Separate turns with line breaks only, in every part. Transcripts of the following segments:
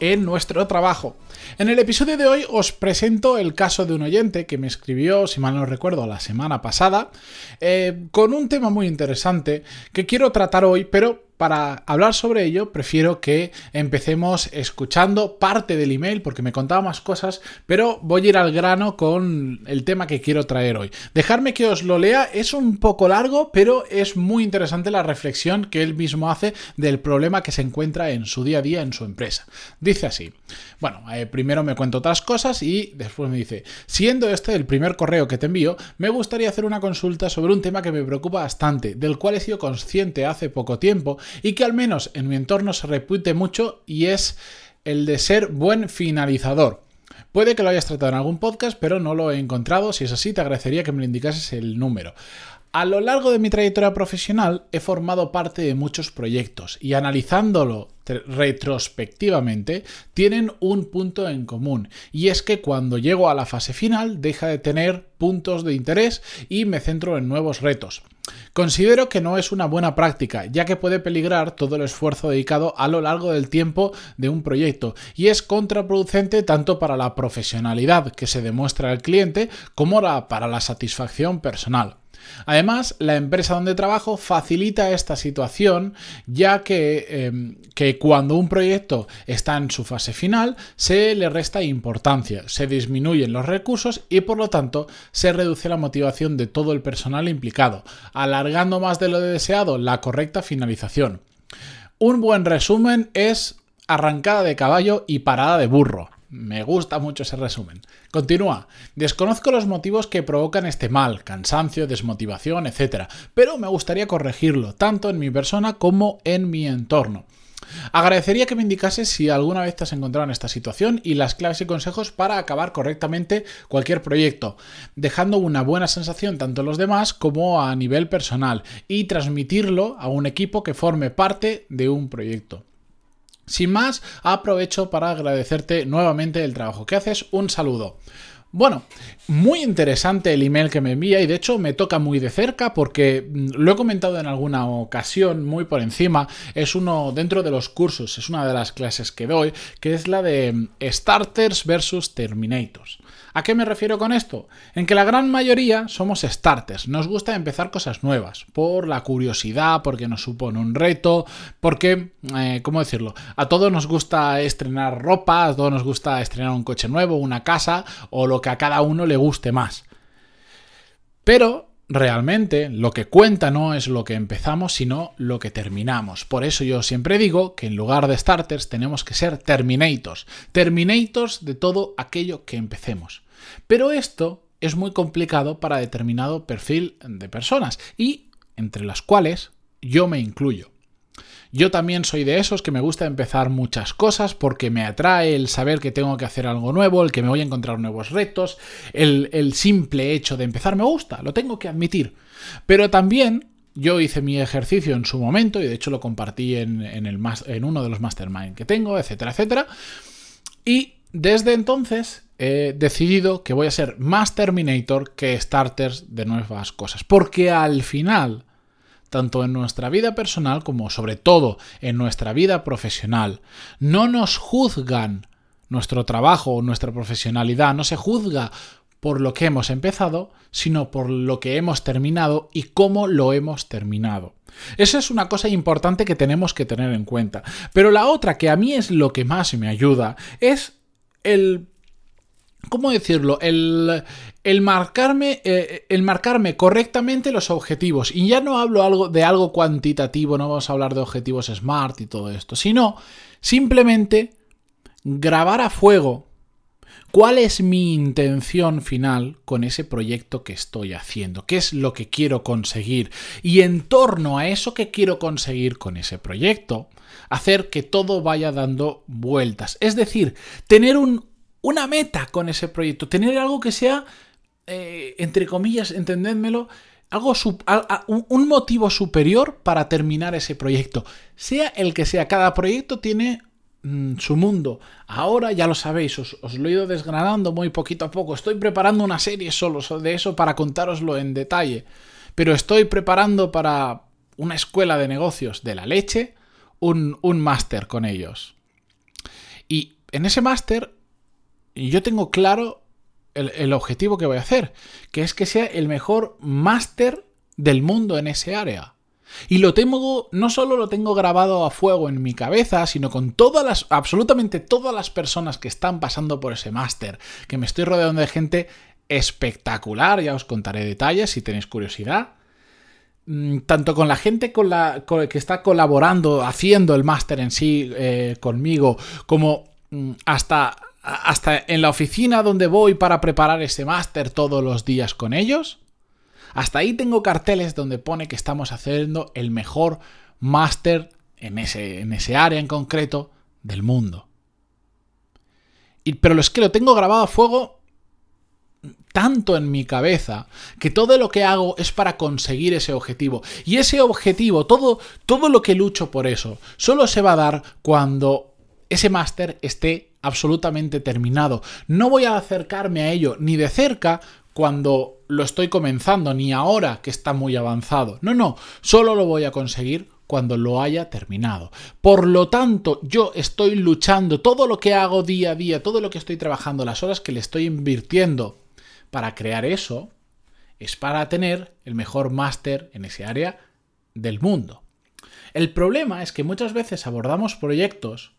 en nuestro trabajo. En el episodio de hoy os presento el caso de un oyente que me escribió, si mal no recuerdo, la semana pasada, eh, con un tema muy interesante que quiero tratar hoy, pero para hablar sobre ello, prefiero que empecemos escuchando parte del email porque me contaba más cosas, pero voy a ir al grano con el tema que quiero traer hoy. Dejarme que os lo lea, es un poco largo, pero es muy interesante la reflexión que él mismo hace del problema que se encuentra en su día a día en su empresa. Dice así, bueno, eh, primero me cuento otras cosas y después me dice, siendo este el primer correo que te envío, me gustaría hacer una consulta sobre un tema que me preocupa bastante, del cual he sido consciente hace poco tiempo y que al menos en mi entorno se repite mucho y es el de ser buen finalizador. Puede que lo hayas tratado en algún podcast, pero no lo he encontrado. Si es así, te agradecería que me lo indicases el número. A lo largo de mi trayectoria profesional he formado parte de muchos proyectos y analizándolo retrospectivamente tienen un punto en común y es que cuando llego a la fase final deja de tener puntos de interés y me centro en nuevos retos. Considero que no es una buena práctica, ya que puede peligrar todo el esfuerzo dedicado a lo largo del tiempo de un proyecto y es contraproducente tanto para la profesionalidad que se demuestra al cliente como para la satisfacción personal. Además, la empresa donde trabajo facilita esta situación, ya que, em, que, cuando un proyecto está en su fase final, se le resta importancia, se disminuyen los recursos y por lo tanto se reduce la motivación de todo el personal implicado, alargando más de lo deseado la correcta finalización. Un buen resumen es arrancada de caballo y parada de burro. Me gusta mucho ese resumen. Continúa. Desconozco los motivos que provocan este mal, cansancio, desmotivación, etc. Pero me gustaría corregirlo, tanto en mi persona como en mi entorno. Agradecería que me indicases si alguna vez te has encontrado en esta situación y las claves y consejos para acabar correctamente cualquier proyecto, dejando una buena sensación tanto en los demás como a nivel personal y transmitirlo a un equipo que forme parte de un proyecto. Sin más, aprovecho para agradecerte nuevamente el trabajo que haces. Un saludo. Bueno, muy interesante el email que me envía y de hecho me toca muy de cerca porque mm, lo he comentado en alguna ocasión muy por encima, es uno dentro de los cursos, es una de las clases que doy, que es la de mm, Starters versus Terminators. ¿A qué me refiero con esto? En que la gran mayoría somos starters, nos gusta empezar cosas nuevas, por la curiosidad, porque nos supone un reto, porque, eh, ¿cómo decirlo? A todos nos gusta estrenar ropa, a todos nos gusta estrenar un coche nuevo, una casa, o lo que a cada uno le guste más. Pero realmente lo que cuenta no es lo que empezamos, sino lo que terminamos. Por eso yo siempre digo que en lugar de starters tenemos que ser terminators, terminators de todo aquello que empecemos. Pero esto es muy complicado para determinado perfil de personas y entre las cuales yo me incluyo. Yo también soy de esos que me gusta empezar muchas cosas porque me atrae el saber que tengo que hacer algo nuevo, el que me voy a encontrar nuevos retos, el, simple hecho de empezar me gusta, lo tengo que admitir. Pero también yo hice mi ejercicio en su momento y de hecho lo compartí en, en uno de los mastermind que tengo, etcétera, etcétera. Y desde entonces he decidido que voy a ser más Terminator que starters de nuevas cosas. Porque al final tanto en nuestra vida personal como sobre todo en nuestra vida profesional. No nos juzgan nuestro trabajo o nuestra profesionalidad, no se juzga por lo que hemos empezado, sino por lo que hemos terminado y cómo lo hemos terminado. Esa es una cosa importante que tenemos que tener en cuenta. Pero la otra, que a mí es lo que más me ayuda, es el ¿Cómo decirlo? El, marcarme, eh, el marcarme correctamente los objetivos. Y ya no hablo algo de algo cuantitativo, no vamos a hablar de objetivos SMART y todo esto, sino simplemente grabar a fuego cuál es mi intención final con ese proyecto que estoy haciendo, qué es lo que quiero conseguir. Y en torno a eso que quiero conseguir con ese proyecto, hacer que todo vaya dando vueltas. Es decir, tener un una meta con ese proyecto, tener algo que sea, eh, entre comillas, entendédmelo, algo un motivo superior para terminar ese proyecto. Sea el que sea, cada proyecto tiene mm, su mundo. Ahora ya lo sabéis, os, lo he ido desgranando muy poquito a poco. Estoy preparando una serie solo de eso para contároslo en detalle. Pero estoy preparando para una escuela de negocios de la leche un, un máster con ellos. Y en ese máster yo tengo claro el, objetivo que voy a hacer, que es que sea el mejor máster del mundo en ese área. Y lo tengo, no solo lo tengo grabado a fuego en mi cabeza, sino con todas las, absolutamente todas las personas que están pasando por ese máster, que me estoy rodeando de gente espectacular, ya os contaré detalles si tenéis curiosidad. Mm, tanto con la gente con la, que está colaborando, haciendo el máster en sí eh, conmigo, como mm, hasta hasta en la oficina donde voy para preparar ese máster todos los días con ellos, hasta ahí tengo carteles donde pone que estamos haciendo el mejor máster en ese, en ese área en concreto del mundo. Y, pero es que lo tengo grabado a fuego tanto en mi cabeza que todo lo que hago es para conseguir ese objetivo. Y ese objetivo, todo, todo lo que lucho por eso, solo se va a dar cuando ese máster esté absolutamente terminado. No voy a acercarme a ello ni de cerca cuando lo estoy comenzando, ni ahora que está muy avanzado. No, no, solo lo voy a conseguir cuando lo haya terminado. Por lo tanto, yo estoy luchando, todo lo que hago día a día, todo lo que estoy trabajando, las horas que le estoy invirtiendo para crear eso, es para tener el mejor máster en ese área del mundo. El problema es que muchas veces abordamos proyectos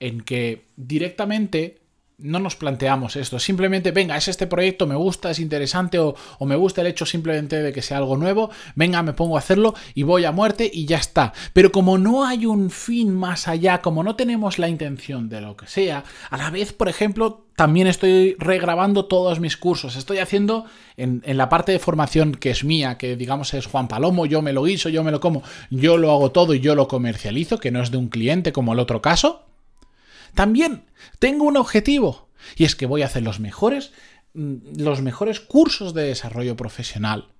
en que directamente no nos planteamos esto, simplemente, venga, es este proyecto, me gusta, es interesante o, me gusta el hecho simplemente de que sea algo nuevo, venga, me pongo a hacerlo y voy a muerte y ya está. Pero como no hay un fin más allá, como no tenemos la intención de lo que sea, a la vez, por ejemplo, también estoy regrabando todos mis cursos, estoy haciendo en, en la parte de formación que es mía, que digamos es Juan Palomo, yo me lo guiso, yo me lo como, yo lo hago todo y yo lo comercializo, que no es de un cliente como el otro caso. También tengo un objetivo y es que voy a hacer los mejores mm, los mejores cursos de desarrollo profesional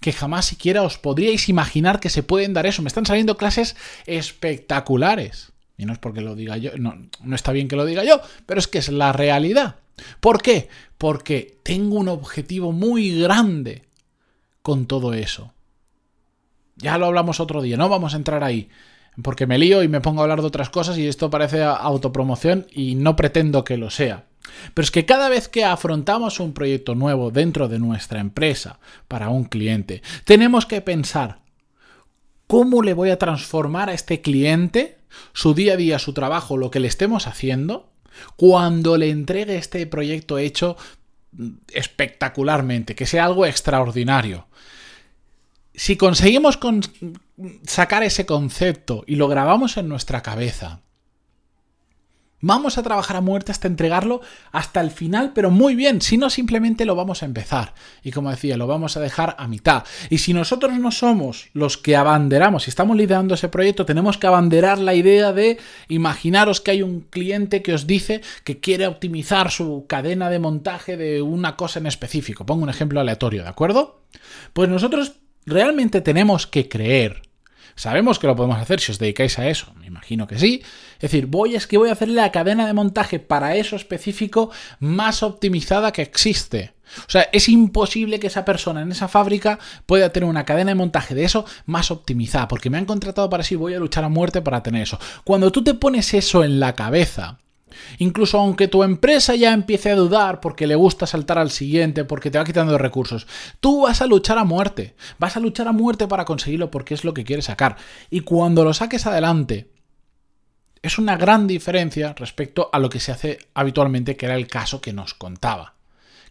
que jamás siquiera os podríais imaginar que se pueden dar eso. Me están saliendo clases espectaculares. Y no es porque lo diga yo, no, no está bien que lo diga yo, pero es que es la realidad. ¿Por qué? Porque tengo un objetivo muy grande con todo eso. Ya lo hablamos otro día, no vamos a entrar ahí porque me lío y me pongo a hablar de otras cosas y esto parece autopromoción y no pretendo que lo sea. Pero es que cada vez que afrontamos un proyecto nuevo dentro de nuestra empresa para un cliente, tenemos que pensar cómo le voy a transformar a este cliente su día a día, su trabajo, lo que le estemos haciendo, cuando le entregue este proyecto hecho espectacularmente, que sea algo extraordinario si conseguimos sacar ese concepto y lo grabamos en nuestra cabeza, vamos a trabajar a muerte hasta entregarlo hasta el final, pero muy bien, si no simplemente lo vamos a empezar. Y como decía, lo vamos a dejar a mitad. Y si nosotros no somos los que abanderamos, si estamos liderando ese proyecto, tenemos que abanderar la idea de imaginaros que hay un cliente que os dice que quiere optimizar su cadena de montaje de una cosa en específico. Pongo un ejemplo aleatorio, ¿de acuerdo? Pues nosotros realmente tenemos que creer. Sabemos que lo podemos hacer si os dedicáis a eso, me imagino que sí. Es decir, voy es que voy a hacer la cadena de montaje para eso específico más optimizada que existe. O sea, es imposible que esa persona en esa fábrica pueda tener una cadena de montaje de eso más optimizada, porque me han contratado para sí, voy a luchar a muerte para tener eso. Cuando tú te pones eso en la cabeza, Incluso aunque tu empresa ya empiece a dudar porque le gusta saltar al siguiente, porque te va quitando recursos, tú vas a luchar a muerte. Vas a luchar a muerte para conseguirlo porque es lo que quieres sacar. Y cuando lo saques adelante, es una gran diferencia respecto a lo que se hace habitualmente, que era el caso que nos contaba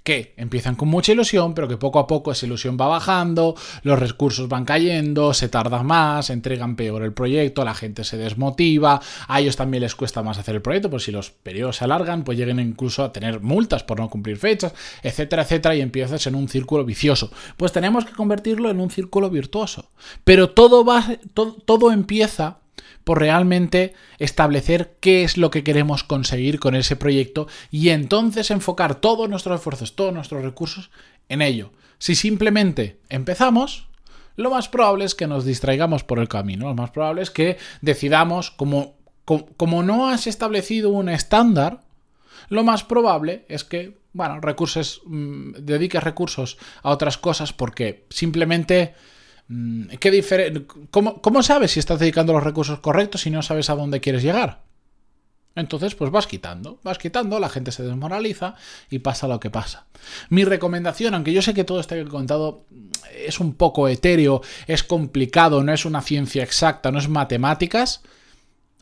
que empiezan con mucha ilusión, pero que poco a poco esa ilusión va bajando, los recursos van cayendo, se tarda más, entregan peor el proyecto, la gente se desmotiva, a ellos también les cuesta más hacer el proyecto, pues si los periodos se alargan, pues lleguen incluso a tener multas por no cumplir fechas, etcétera, etcétera, y empiezas en un círculo vicioso. Pues tenemos que convertirlo en un círculo virtuoso. Pero todo va, todo, todo empieza por realmente establecer qué es lo que queremos conseguir con ese proyecto y entonces enfocar todos nuestros esfuerzos, todos nuestros recursos en ello. Si simplemente empezamos, lo más probable es que nos distraigamos por el camino, lo más probable es que decidamos, como, como, no has establecido un estándar, lo más probable es que, bueno, recursos, mm, dediques recursos a otras cosas porque simplemente... Mm, ¿qué ¿Cómo, ¿Cómo sabes si estás dedicando los recursos correctos si no sabes a dónde quieres llegar? Entonces, pues vas quitando, vas quitando, la gente se desmoraliza y pasa lo que pasa. Mi recomendación, aunque yo sé que todo que he contado es un poco etéreo, es complicado, no es una ciencia exacta, no es matemáticas,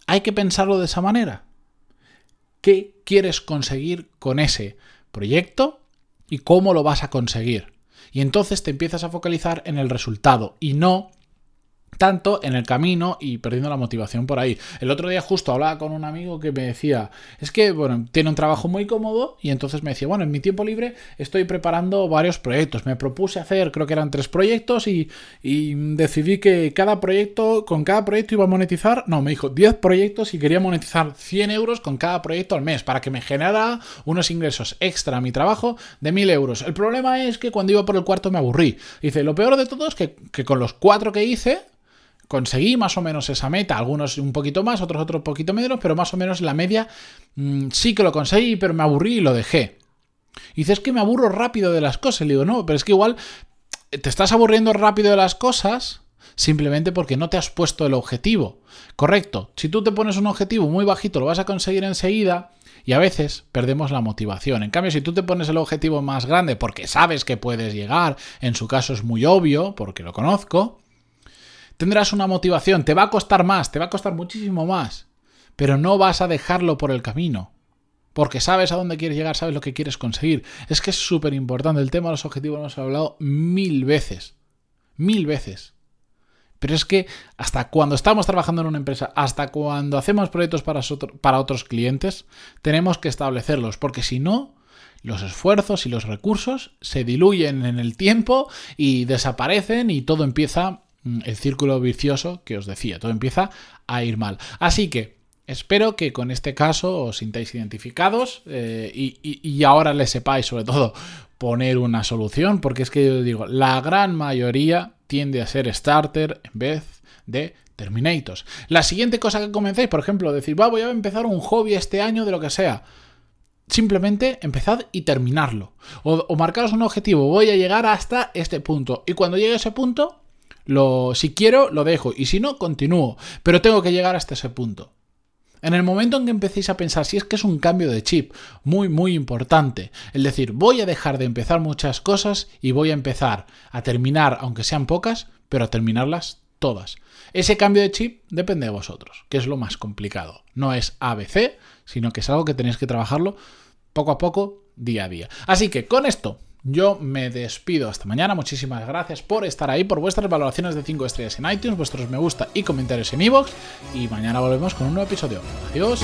hay que pensarlo de esa manera. ¿Qué quieres conseguir con ese proyecto y cómo lo vas a conseguir? Y entonces te empiezas a focalizar en el resultado y no tanto en el camino y perdiendo la motivación por ahí. El otro día justo hablaba con un amigo que me decía, es que, bueno, tiene un trabajo muy cómodo y entonces me decía, bueno, en mi tiempo libre estoy preparando varios proyectos. Me propuse hacer, creo que eran tres proyectos y, decidí que cada proyecto, con cada proyecto iba a monetizar, no, me dijo 10 proyectos y quería monetizar 100 euros con cada proyecto al mes para que me generara unos ingresos extra a mi trabajo de 1000 euros. El problema es que cuando iba por el cuarto me aburrí. Dice, lo peor de todo es que, que con los cuatro que hice, conseguí más o menos esa meta, algunos un poquito más, otros otro poquito menos, pero más o menos la media mm, sí que lo conseguí, pero me aburrí y lo dejé. Y dices que me aburro rápido de las cosas. Le digo, no, pero es que igual te estás aburriendo rápido de las cosas simplemente porque no te has puesto el objetivo. Correcto, si tú te pones un objetivo muy bajito, lo vas a conseguir enseguida. Y a veces perdemos la motivación. En cambio, si tú te pones el objetivo más grande porque sabes que puedes llegar, en su caso es muy obvio, porque lo conozco, tendrás una motivación, te va a costar más, te va a costar muchísimo más, pero no vas a dejarlo por el camino. Porque sabes a dónde quieres llegar, sabes lo que quieres conseguir. Es que es súper importante. El tema de los objetivos lo hemos hablado mil veces. Mil veces. Pero es que hasta cuando estamos trabajando en una empresa, hasta cuando hacemos proyectos para, otros clientes, tenemos que establecerlos. Porque si no, los esfuerzos y los recursos se diluyen en el tiempo y desaparecen y todo empieza el círculo vicioso que os decía. Todo empieza a ir mal. Así que espero que con este caso os sintáis identificados eh, y, ahora le sepáis sobre todo poner una solución, porque es que yo digo, la gran mayoría tiende a ser starter en vez de terminators. La siguiente cosa que comencéis, por ejemplo, decir, va, voy a empezar un hobby este año de lo que sea. Simplemente empezad y terminarlo. O, o marcaros un objetivo, voy a llegar hasta este punto. Y cuando llegue a ese punto, lo, si quiero, lo dejo. Y si no, continúo. Pero tengo que llegar hasta ese punto. En el momento en que empecéis a pensar si es que es un cambio de chip muy muy importante, el decir voy a dejar de empezar muchas cosas y voy a empezar a terminar, aunque sean pocas, pero a terminarlas todas. Ese cambio de chip depende de vosotros, que es lo más complicado. No es ABC, sino que es algo que tenéis que trabajarlo poco a poco, día a día. Así que con esto yo me despido hasta mañana. Muchísimas gracias por estar ahí, por vuestras valoraciones de 5 estrellas en iTunes, vuestros me gusta y comentarios en iVoox. Y mañana volvemos con un nuevo episodio. Adiós.